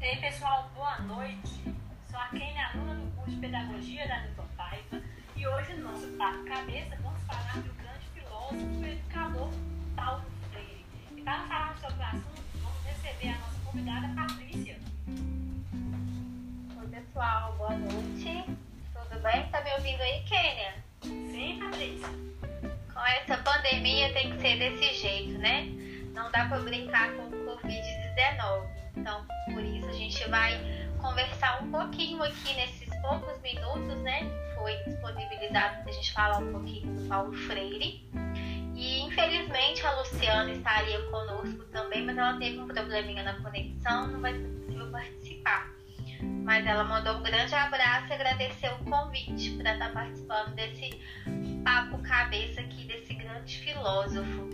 Ei, pessoal, boa noite. Sou a Kenny, aluna do curso de Pedagogia da Newton Paiva. E hoje, no nosso Papo Cabeça, vamos falar do grande filósofo e educador Paulo Freire. E para falar sobre o assunto, vamos receber a nossa convidada Patrícia. Oi, pessoal, boa noite. Tudo bem? Tá me ouvindo aí, Kênia? Sim, Patrícia. Com essa pandemia tem que ser desse jeito, né? Não dá para brincar com o Covid-19. Então, por isso a gente vai conversar um pouquinho aqui nesses poucos minutos, né? Foi disponibilizado para a gente falar um pouquinho do Paulo Freire. E infelizmente a Luciana estaria conosco também, mas ela teve um probleminha na conexão, não vai ser possível participar. Mas ela mandou um grande abraço e agradeceu o convite para estar participando desse papo cabeça aqui desse grande filósofo.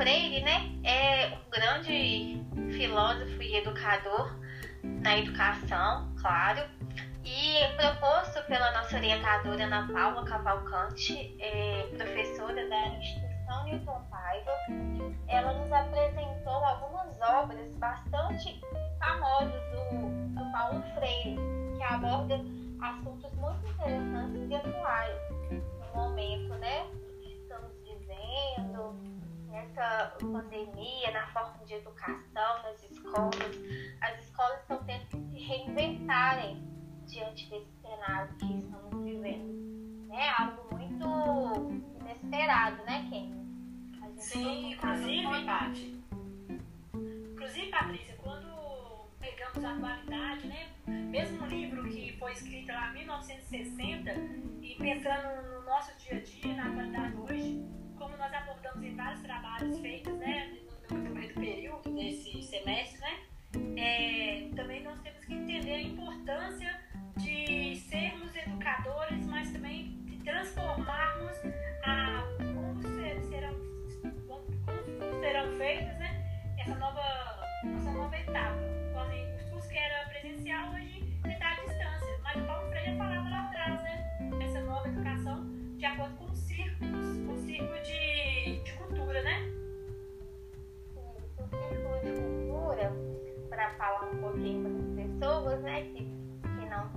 Freire, né, é um grande filósofo e educador na educação, claro, e proposto pela nossa orientadora Ana Paula Cavalcante, é, professora da instituição Newton Paiva, ela nos apresentou algumas obras bastante famosas do, do Paulo Freire, que aborda assuntos muito interessantes e atuais no momento, né? vivendo, nessa pandemia, na forma de educação, nas escolas. As escolas estão tendo que se reinventarem diante desse cenário que estamos vivendo. É algo muito inesperado, né, Ken? Sim, inclusive, Paty. Inclusive, Patrícia, quando pegamos a atualidade, né? Mesmo um livro que foi escrito lá em 1960 e pensando no nosso dia a dia, na atualidade hoje, vários trabalhos feitos né, no, no, no período desse semestre, né, é, também nós temos que entender a importância de sermos educadores, mas também de transformarmos a, falar um pouquinho para as pessoas, né, que, que não,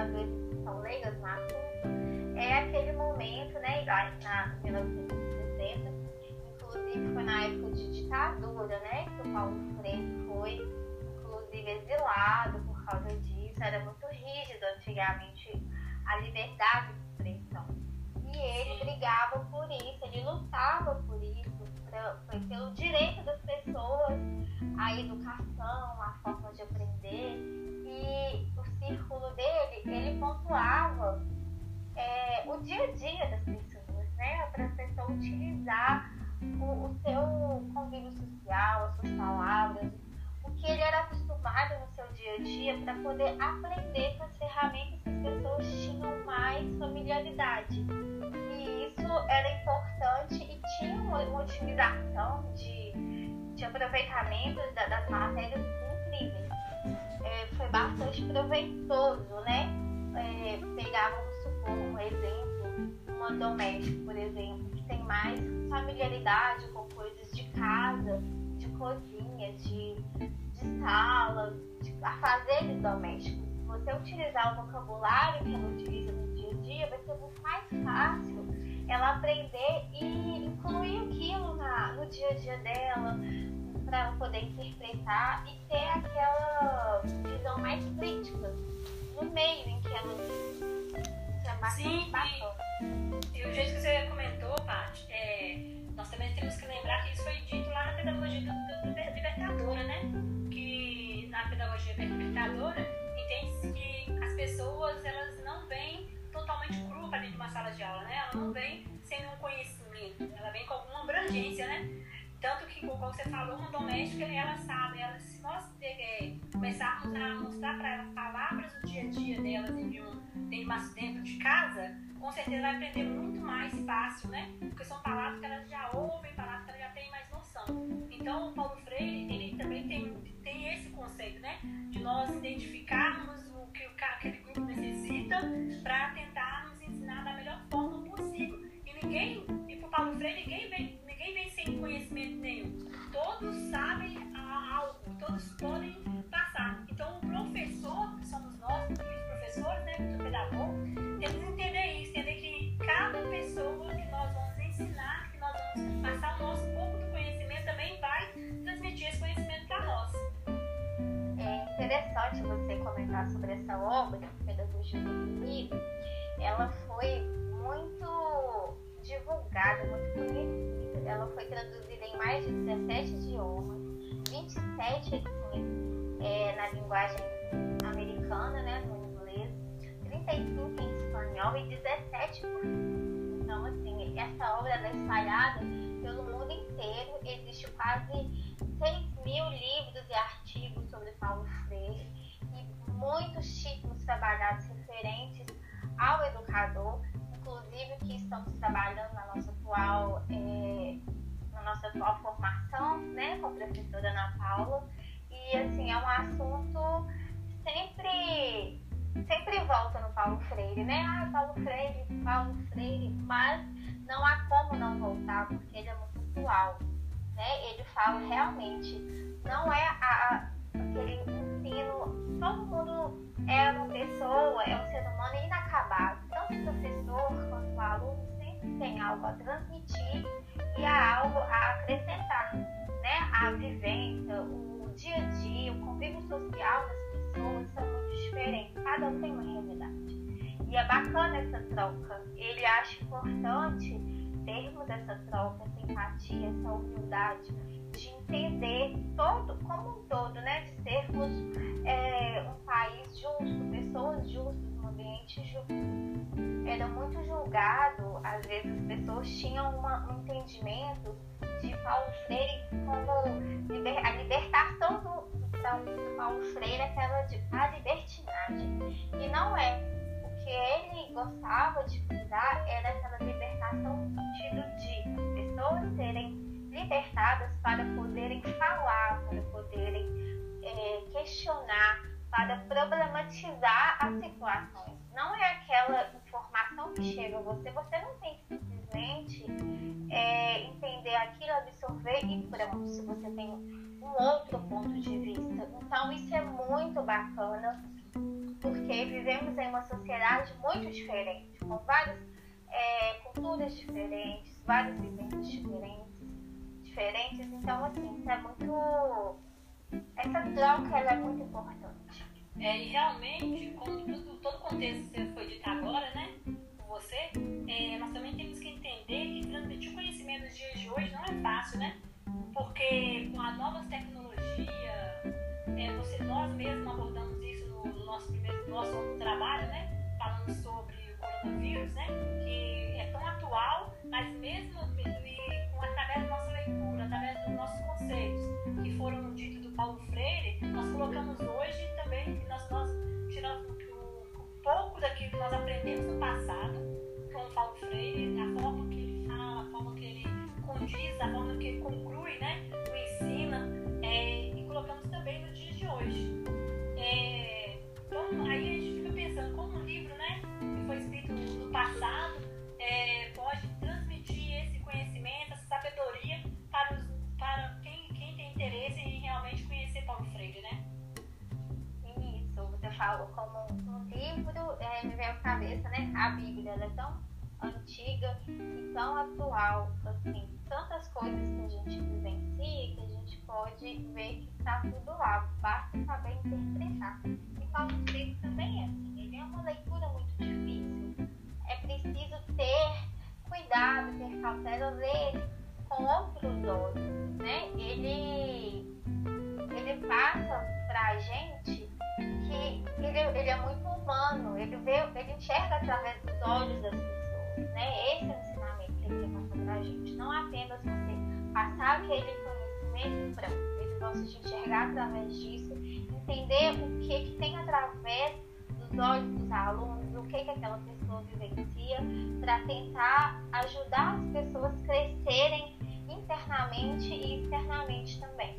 às vezes são leigas no assunto, é aquele momento, né, na 1960, inclusive foi na época de ditadura, né, que o Paulo Freire foi, inclusive, exilado por causa disso, era muito rígido antigamente a liberdade de expressão. E ele brigava por isso, ele lutava por isso, pra, pelo direito das pessoas à educação, à forma de aprender. E o círculo dele, ele pontuava é, o dia a dia das pessoas, né? Para a pessoa utilizar o, o seu convívio social, as suas palavras, que ele era acostumado no seu dia a dia para poder aprender com as ferramentas que as pessoas tinham mais familiaridade isso era importante e tinha uma, otimização de, de aproveitamento da, das matérias incríveis. É, foi bastante proveitoso, né? É, vamos supor, um exemplo, uma doméstica, por exemplo, que tem mais familiaridade com coisas de casa, de cozinha, de, de sala, de afazeres domésticos. Se você utilizar o vocabulário que ela utiliza no dia a dia, vai ser muito mais fácil ela aprender e incluir aquilo na, no dia a dia dela, para ela poder interpretar e ter aquela visão mais crítica no meio em que ela vive. É Sim, e, e, o jeito que você comentou, Paty, é, nós também temos que lembrar que isso foi dito lá na pedagogia do, do, do libertadora, né? Na pedagogia libertadora entende-se que as pessoas elas não vêm totalmente crua para dentro de uma sala de aula, né? Ela não vem sem nenhum conhecimento, ela vem com alguma abrangência, né? Tanto que, como você falou, uma doméstica, ela sabe, ela, se nós é, começarmos a mostrar para elas palavras do dia a dia delas de um, dentro de casa, com certeza vai aprender muito mais fácil, né? Porque são palavras que elas já ouvem, palavras que elas já têm mais noção. Então, o Paulo né? De nós identificarmos o que aquele grupo necessita para comentar sobre essa obra, Pedagogia do Livro. Ela foi muito divulgada, muito conhecida. Ela foi traduzida em mais de 17 idiomas, 27 edições é, na linguagem americana, né, no inglês, 35 em espanhol e 17 por Então, assim, essa obra é espalhada pelo mundo inteiro. Existe quase 6 mil livros e artigos sobre Paulo Freire muitos títulos trabalhados referentes ao educador inclusive que estamos trabalhando na nossa atual, é, na nossa atual formação, né, com a professora Ana Paula. E assim, é um assunto sempre sempre volta no Paulo Freire, né? Ah, Paulo Freire, Paulo Freire, mas não há como não voltar, porque ele é muito atual. Né? Ele fala realmente, não é a, aquele ensino, bacana essa troca. Ele acha importante termos essa troca, essa empatia, essa humildade de entender todo como um todo, né? De sermos é, um país justo, pessoas justas, um ambiente justo. Era muito julgado, às vezes as pessoas tinham uma, um entendimento de Paulo Freire como liber, a libertação do, do Paulo Freire, aquela de a libertinagem. E não é. Que ele gostava de cuidar era aquela libertação no sentido de pessoas serem libertadas para poderem falar, para poderem é, questionar, para problematizar as situações. Não é aquela informação que chega a você, você não tem que simplesmente é, entender aquilo, absorver e pronto, se você tem um outro ponto de vista. Então, isso é muito bacana, porque vivemos em uma sociedade muito diferente, com várias é, culturas diferentes, vários vivências diferentes diferentes. Então, assim, é muito. Essa troca ela é muito importante. É, e realmente, como tudo, todo o contexto que foi dito agora, né, um livro, é, me veio à cabeça, né? A Bíblia, ela é tão antiga e tão atual, assim, tantas coisas que a gente vivencia que a gente pode ver que está tudo lá, basta saber interpretar. E Paulo Freire também é assim, ele é uma leitura muito difícil, é preciso aquele conhecimento pronto. Ele gosta de enxergar através disso, entender o que, que tem através dos olhos dos alunos, o que, que aquela pessoa vivencia, para tentar ajudar as pessoas a crescerem internamente e externamente também.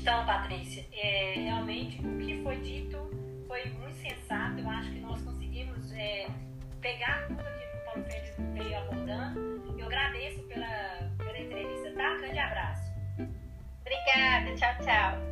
Então, Patrícia, é, realmente o que foi dito foi muito sensato. Eu acho que nós conseguimos é, pegar tudo aquilo que o Paulo Freire veio abordando. Eu agradeço pela, pela entrevista, tá? Grande abraço. Obrigada, tchau, tchau.